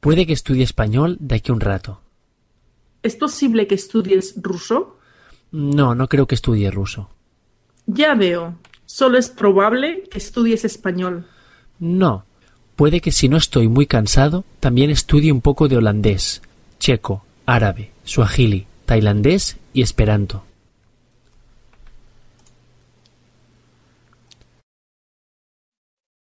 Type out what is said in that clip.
Puede que estudie español de aquí a un rato. ¿Es posible que estudies ruso? No, no creo que estudie ruso. Ya veo. Solo es probable que estudies español. No. Puede que si no estoy muy cansado, también estudie un poco de holandés, checo, árabe, suajili, tailandés y esperanto.